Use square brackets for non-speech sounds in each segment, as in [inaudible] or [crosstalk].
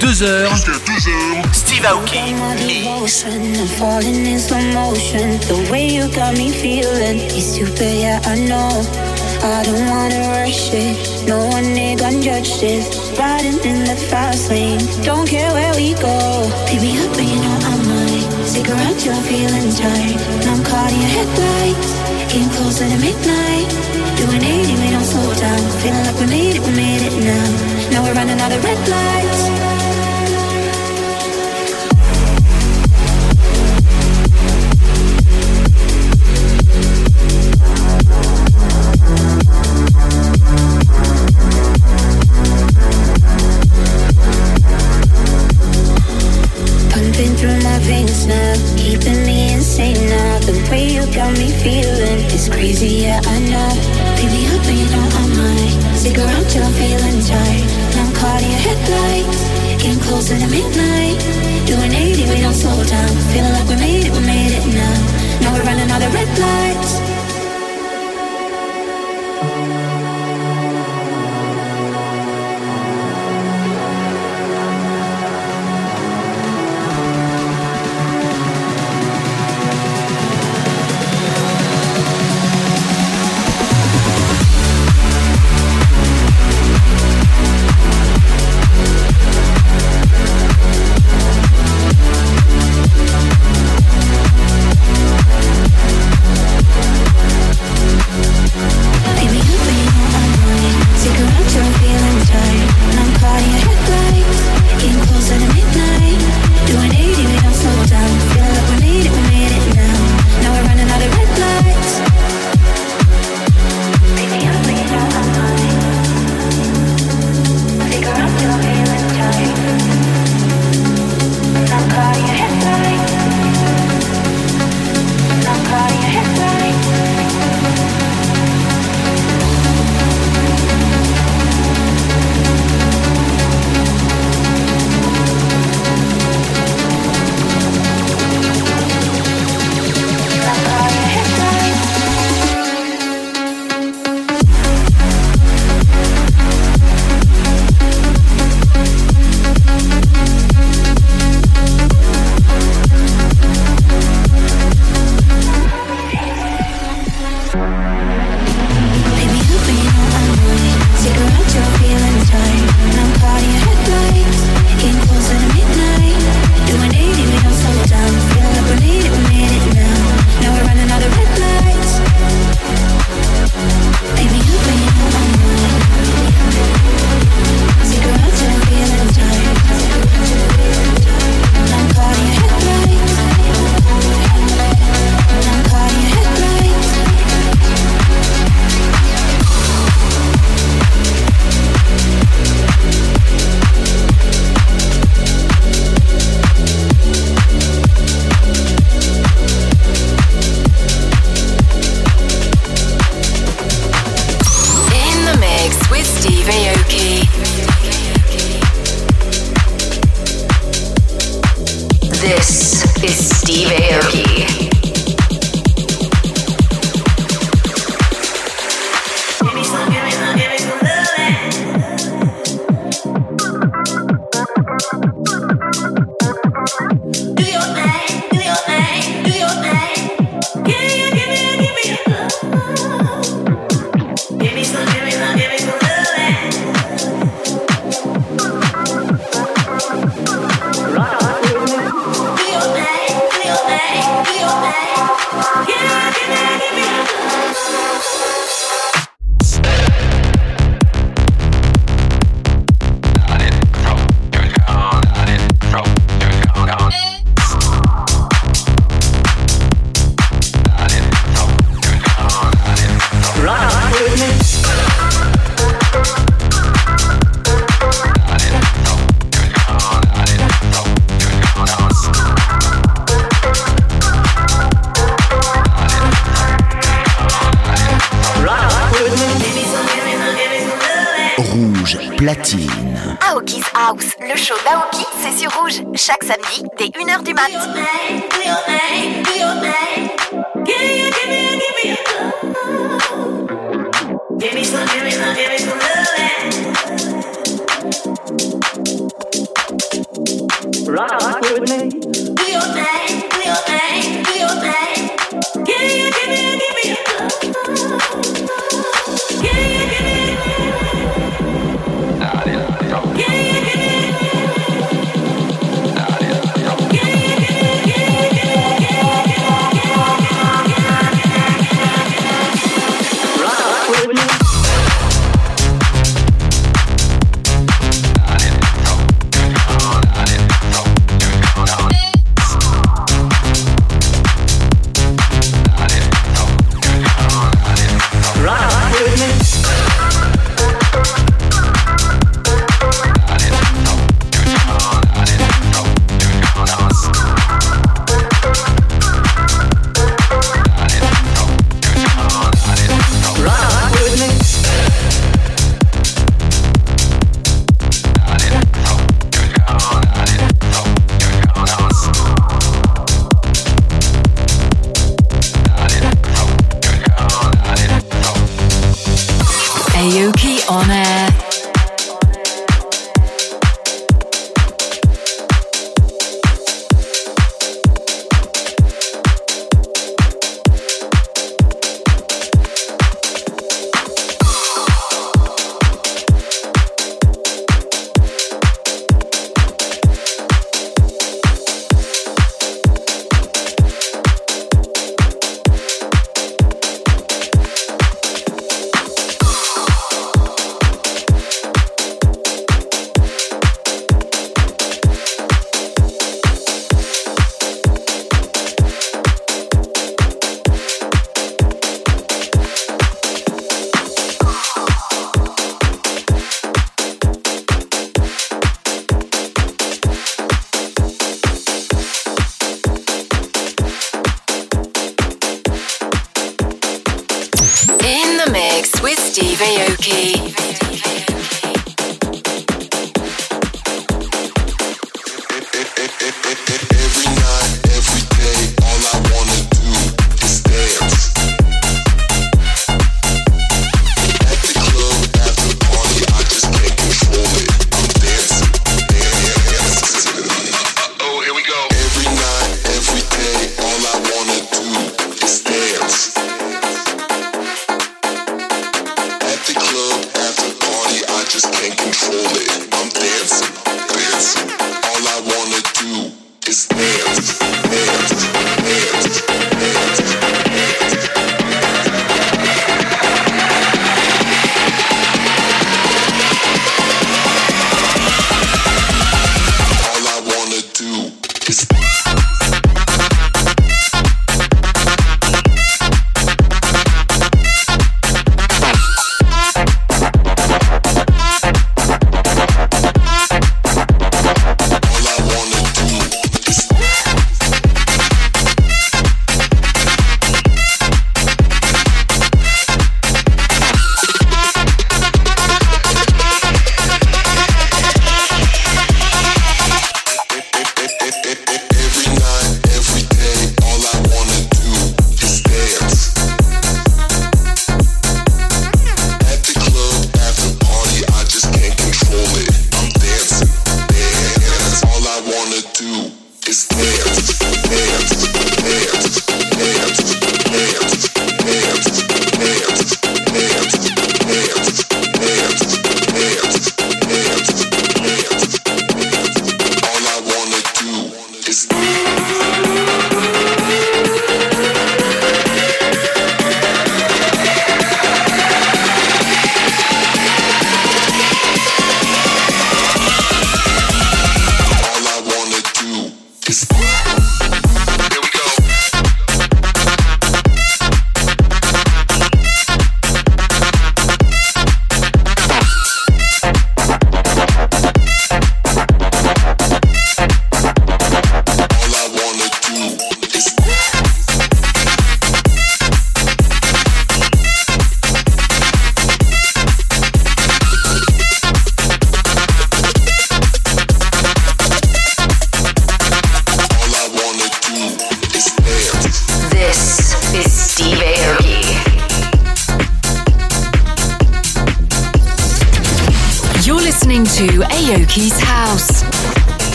Jusqu'à 2h. Steve Aoki. my devotion and falling in slow motion. The way you got me feeling is super, yeah, I know. I don't wanna rush it. No one ain't gonna judge this. Riding in the fast lane. Don't care where we go. Pick me up when you know I'm mine. Stick around till I'm feeling tired. And I'm caught in your headlights. Getting closer to midnight. Doing 80, we don't slow down. Feeling like we made it, we made it now. Now we're running out of red lights.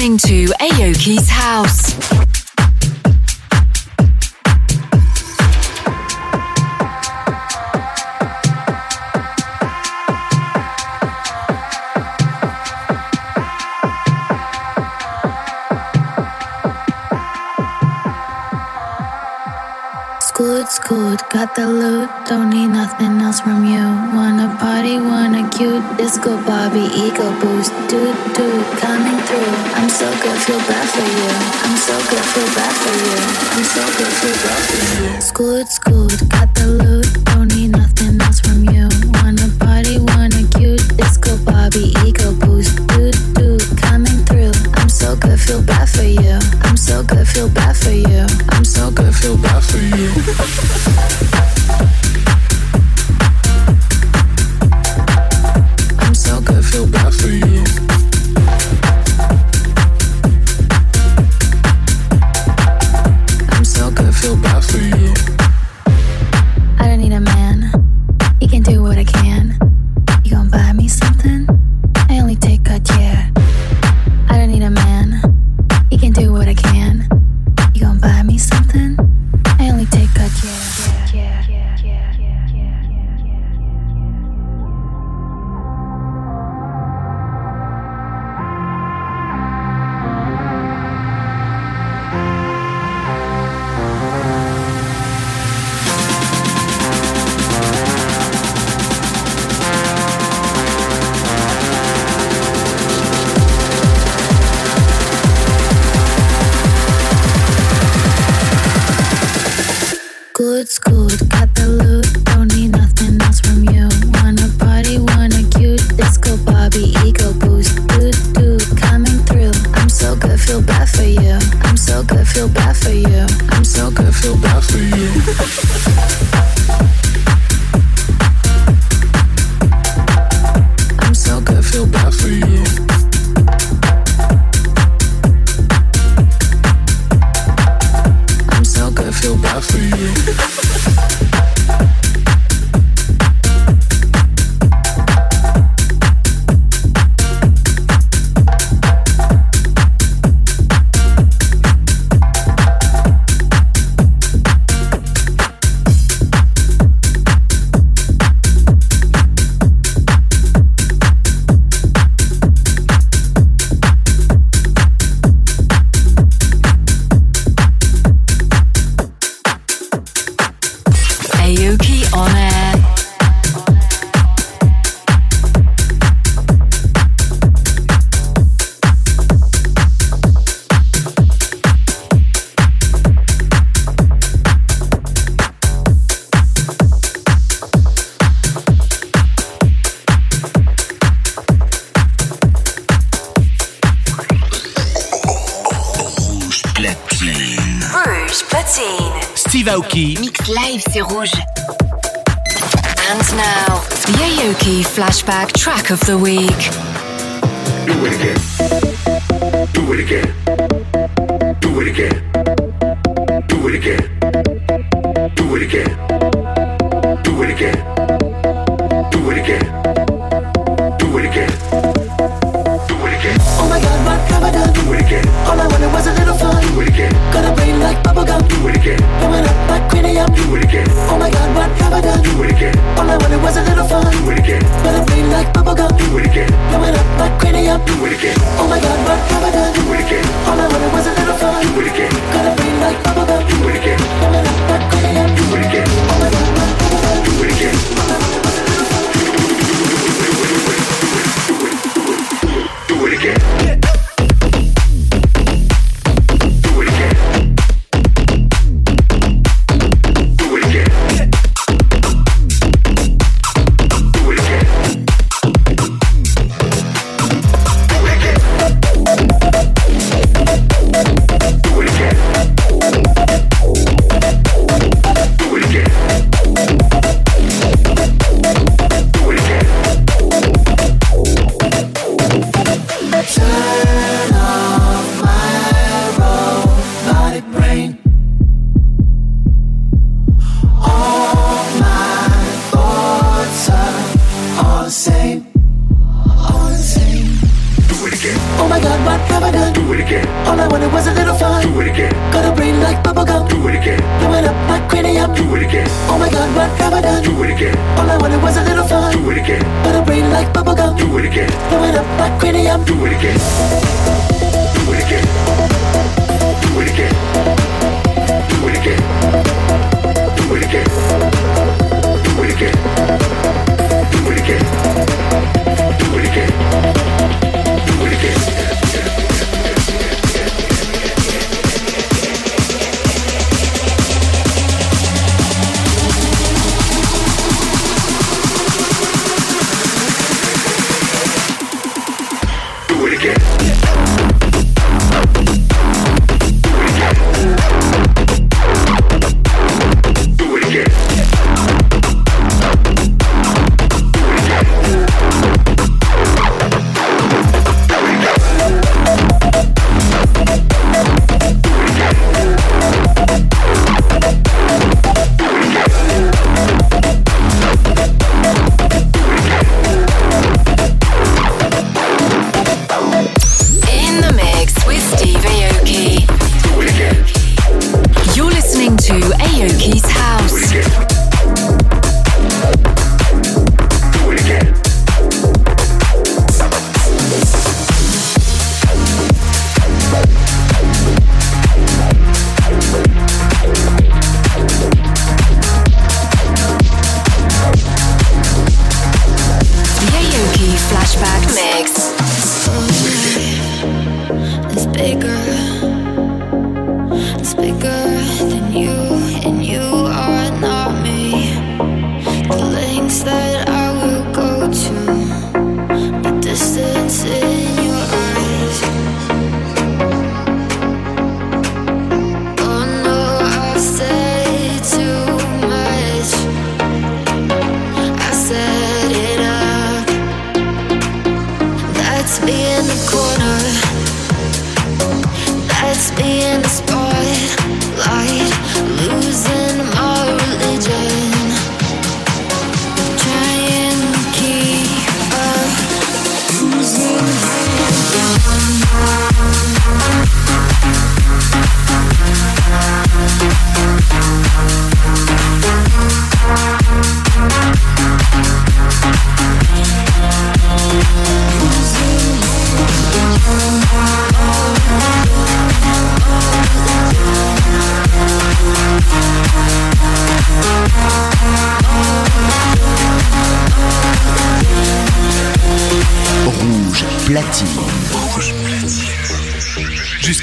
Listening to Aoki's House. Got the loot, don't need nothing else from you. Wanna party, wanna cute, disco Bobby, ego boost, dude, dude, coming through. I'm so good, feel bad for you. I'm so good, feel bad for you. I'm so good, feel bad for you. Scoot, scoot, got the loot, don't need nothing else from you. Wanna party, wanna cute, disco Bobby, ego boost, dude, dude, coming through. I'm so good, feel bad for you. I'm so good, feel bad for you. I'm so good, feel bad for you. [laughs] it again. Do it again. Do it again. Do it again. Do it again. Do it again. Oh my god, what have I done? Do it again. All I wanted was a little fun. Do it again. Got a brain like bubblegum. Do it again. Blowing up like cranium. Do it again. Oh my god, what have I done? Do it again. All I wanted was a little fun. Do it again. Got a brain like bubblegum. Do it again. Blowing up like cranium. Do it again. Oh my god, what have I done?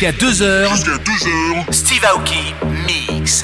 Jusqu'à 2h. Steve Aoki Mix.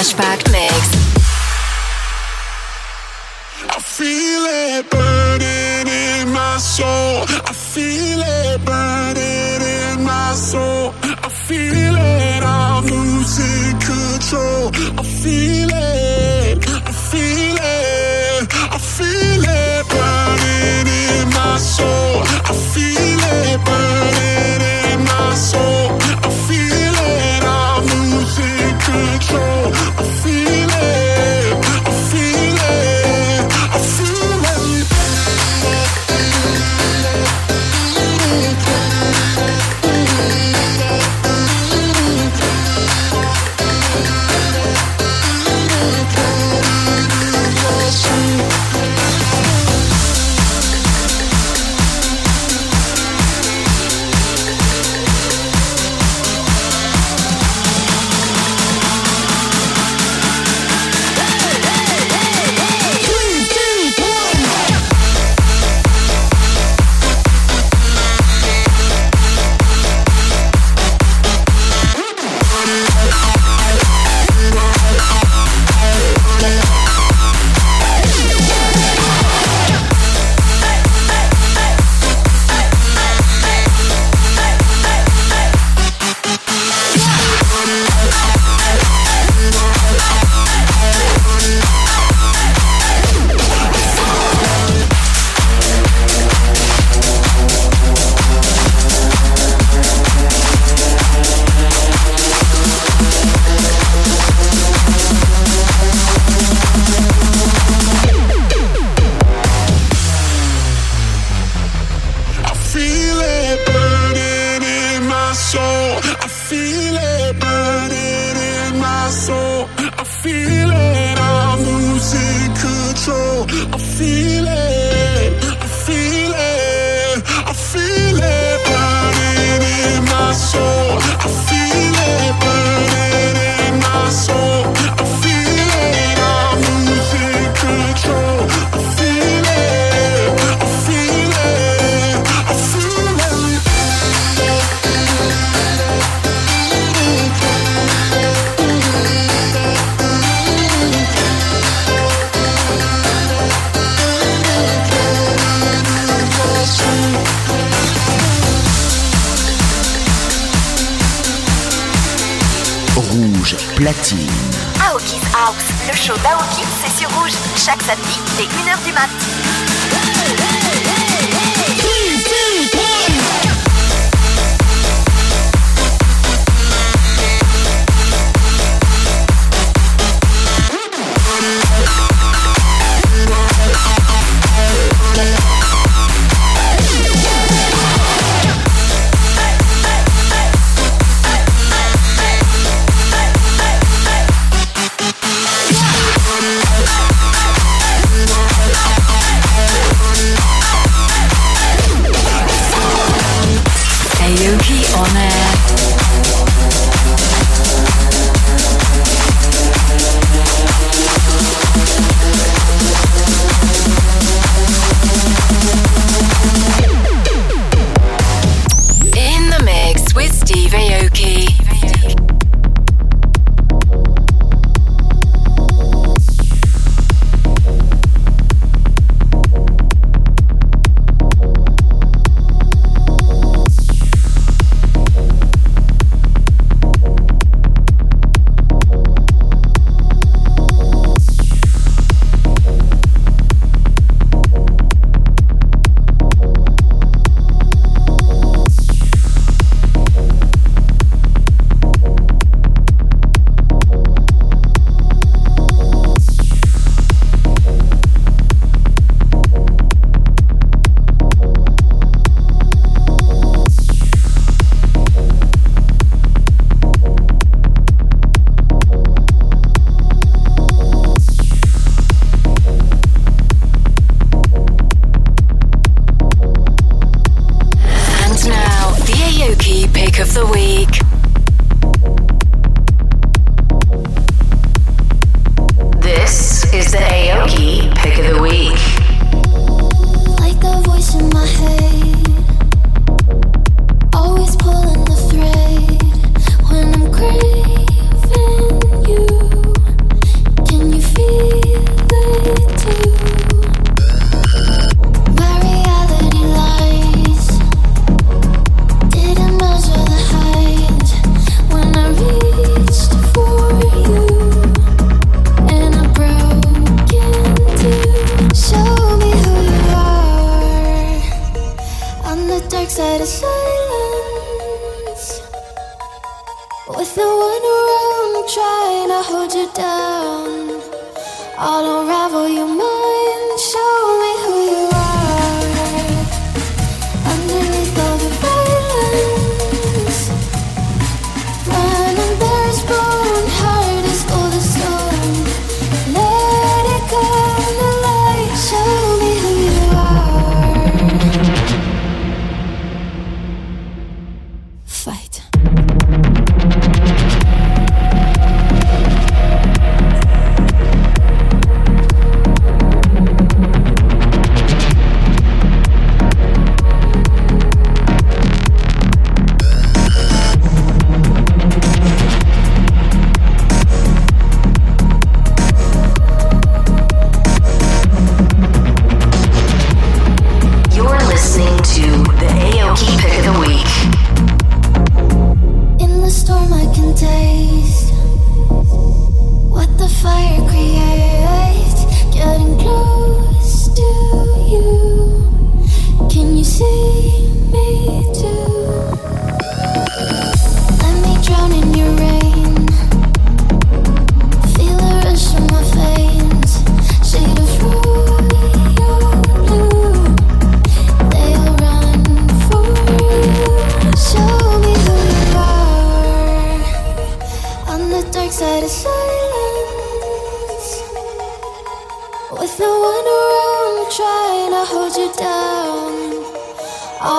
Flashback Mix.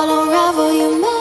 unravel your mind.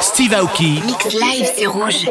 Steve Aoki. Mix live, c'est Rouge.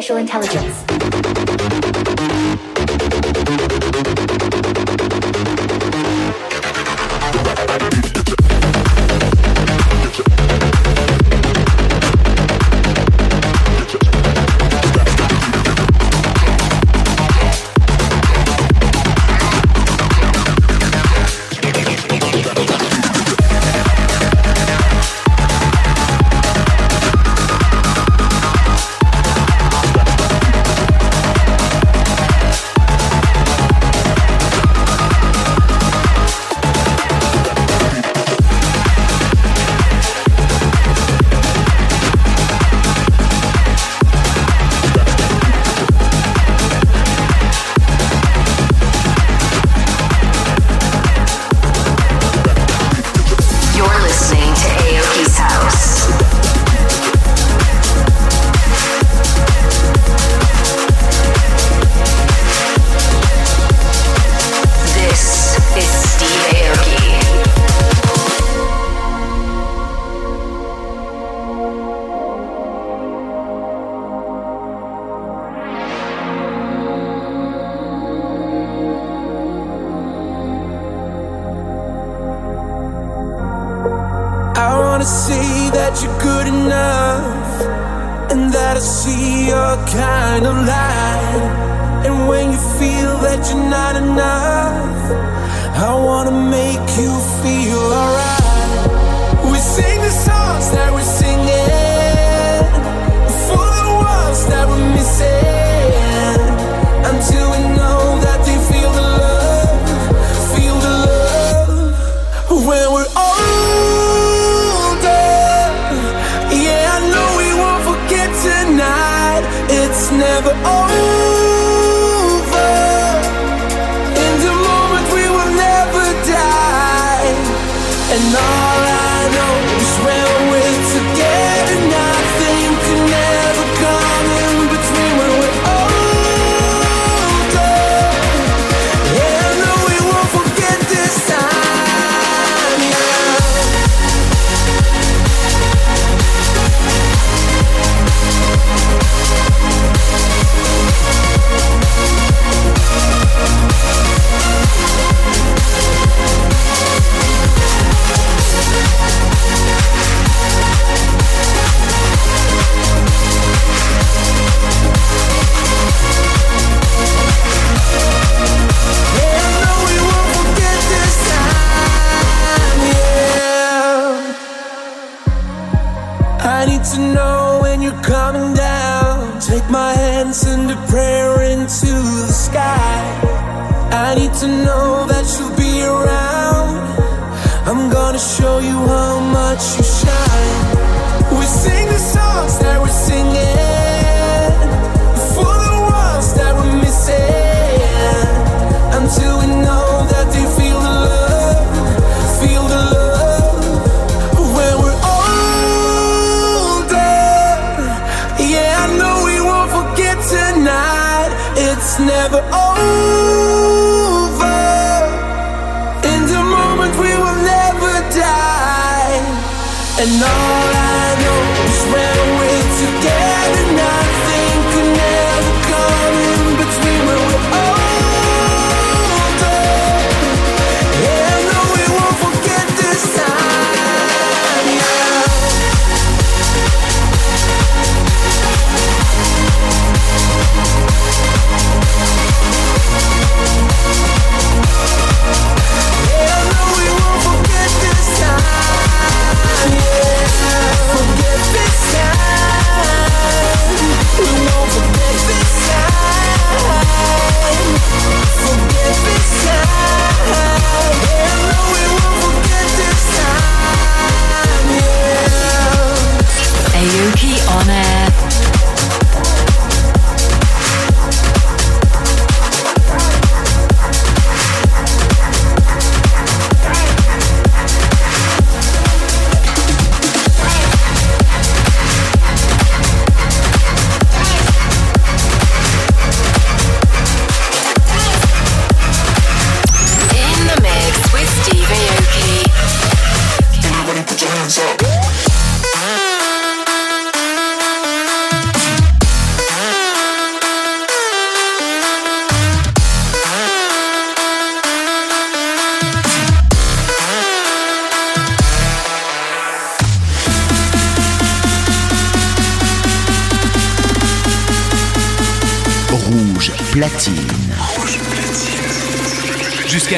and all I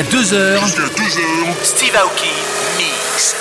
2h. Steve Aoki Mix.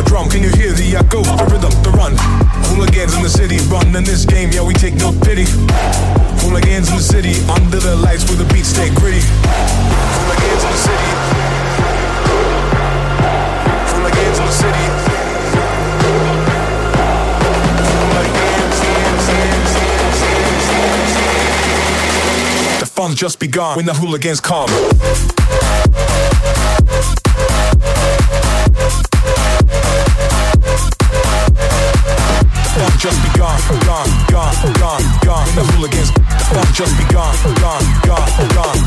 A drum. Can you hear the echo? The rhythm, the run. Hooligans in the city run in this game. Yeah, we take no pity. Hooligans in the city under the lights where the beats stay gritty. Hooligans in the city. Hooligans in the city. The fun's just begun when the hooligans come. Gone, gone, gone, gone. When the hooligans, the fun just begun, gone, gone, gone.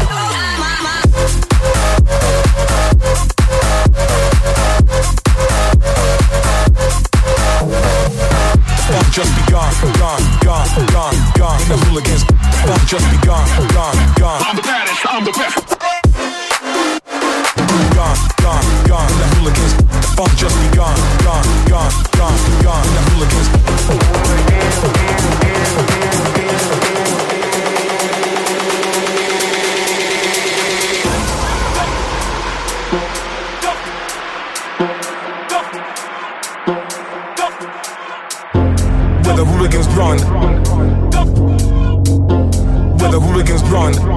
The fun just begun, gone, gone, gone, gone. When the hooligans, fun just begun, gone, gone. Gone. I'm the baddest, I'm the best. Gone, gone, gone. The hooligans, the fun just begun, gone, gone, gone, gone. When the hooligans. Run.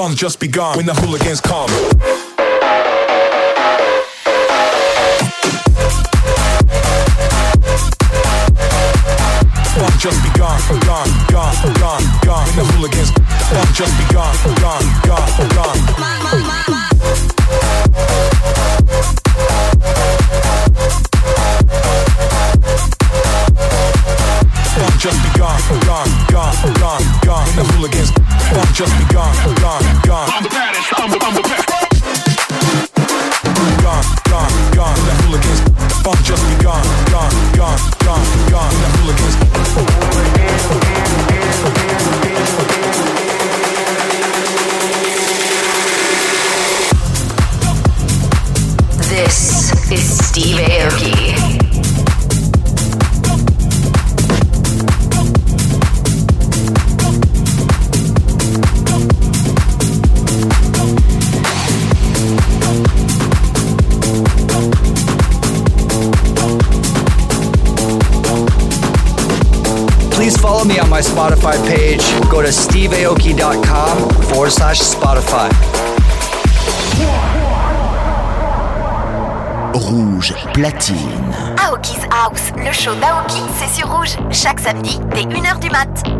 Fun's just begun when the hooligans come. Fun just begun, gone, gone, gone, gone. When the hooligans, fun just begun, gone, gone, gone. Fun just begun, gone, gone, gone, gone. When the hooligans, fun just begun, Spotify page, go to steveaoki.com forward slash Spotify. Rouge platine. Aoki's House, le show d'Aoki, c'est sur Rouge, chaque samedi dès 1h du mat'.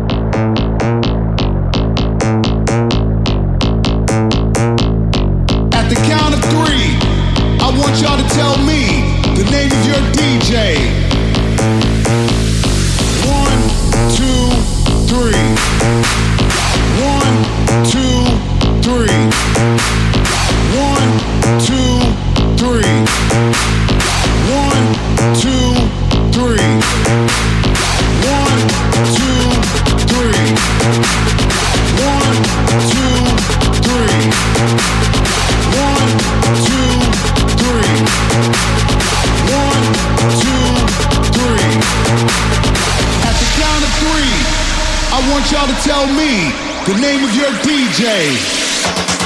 tell me the name of your DJ.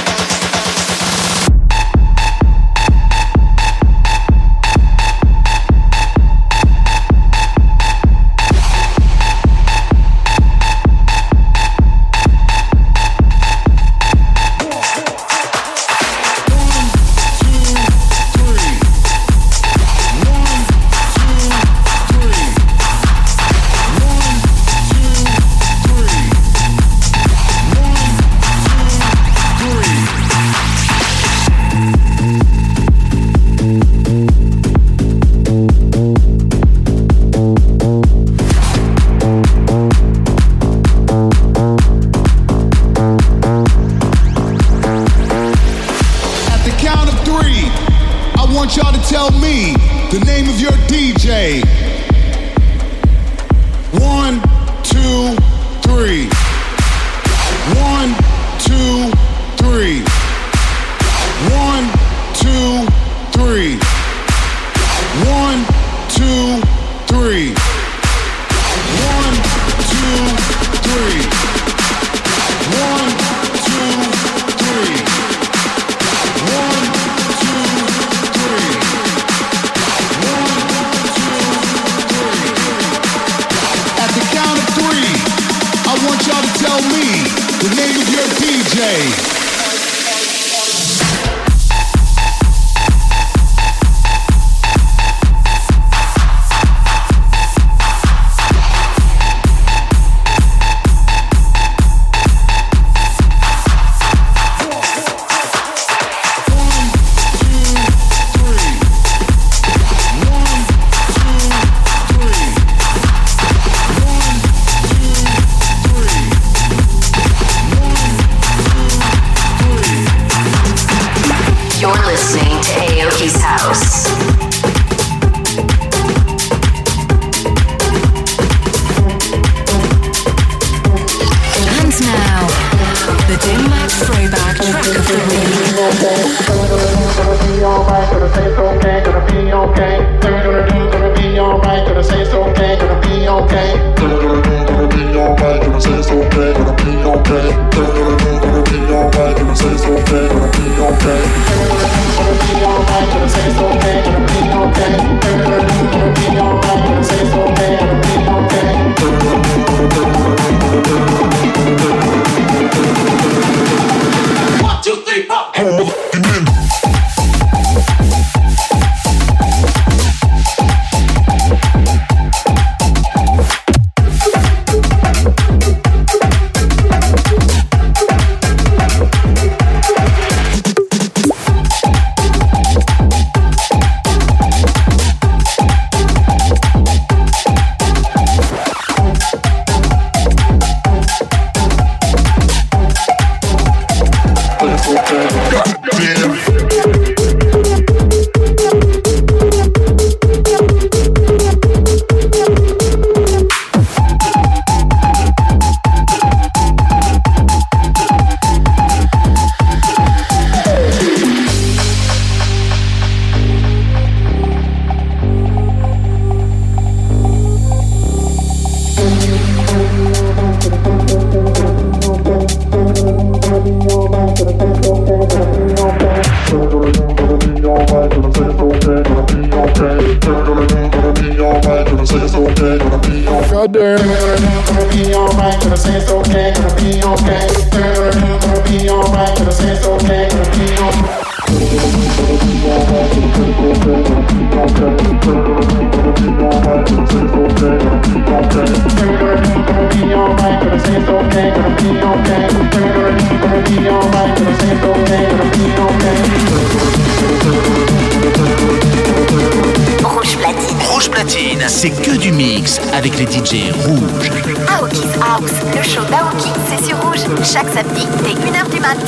chaque samedi dès 1h du mat.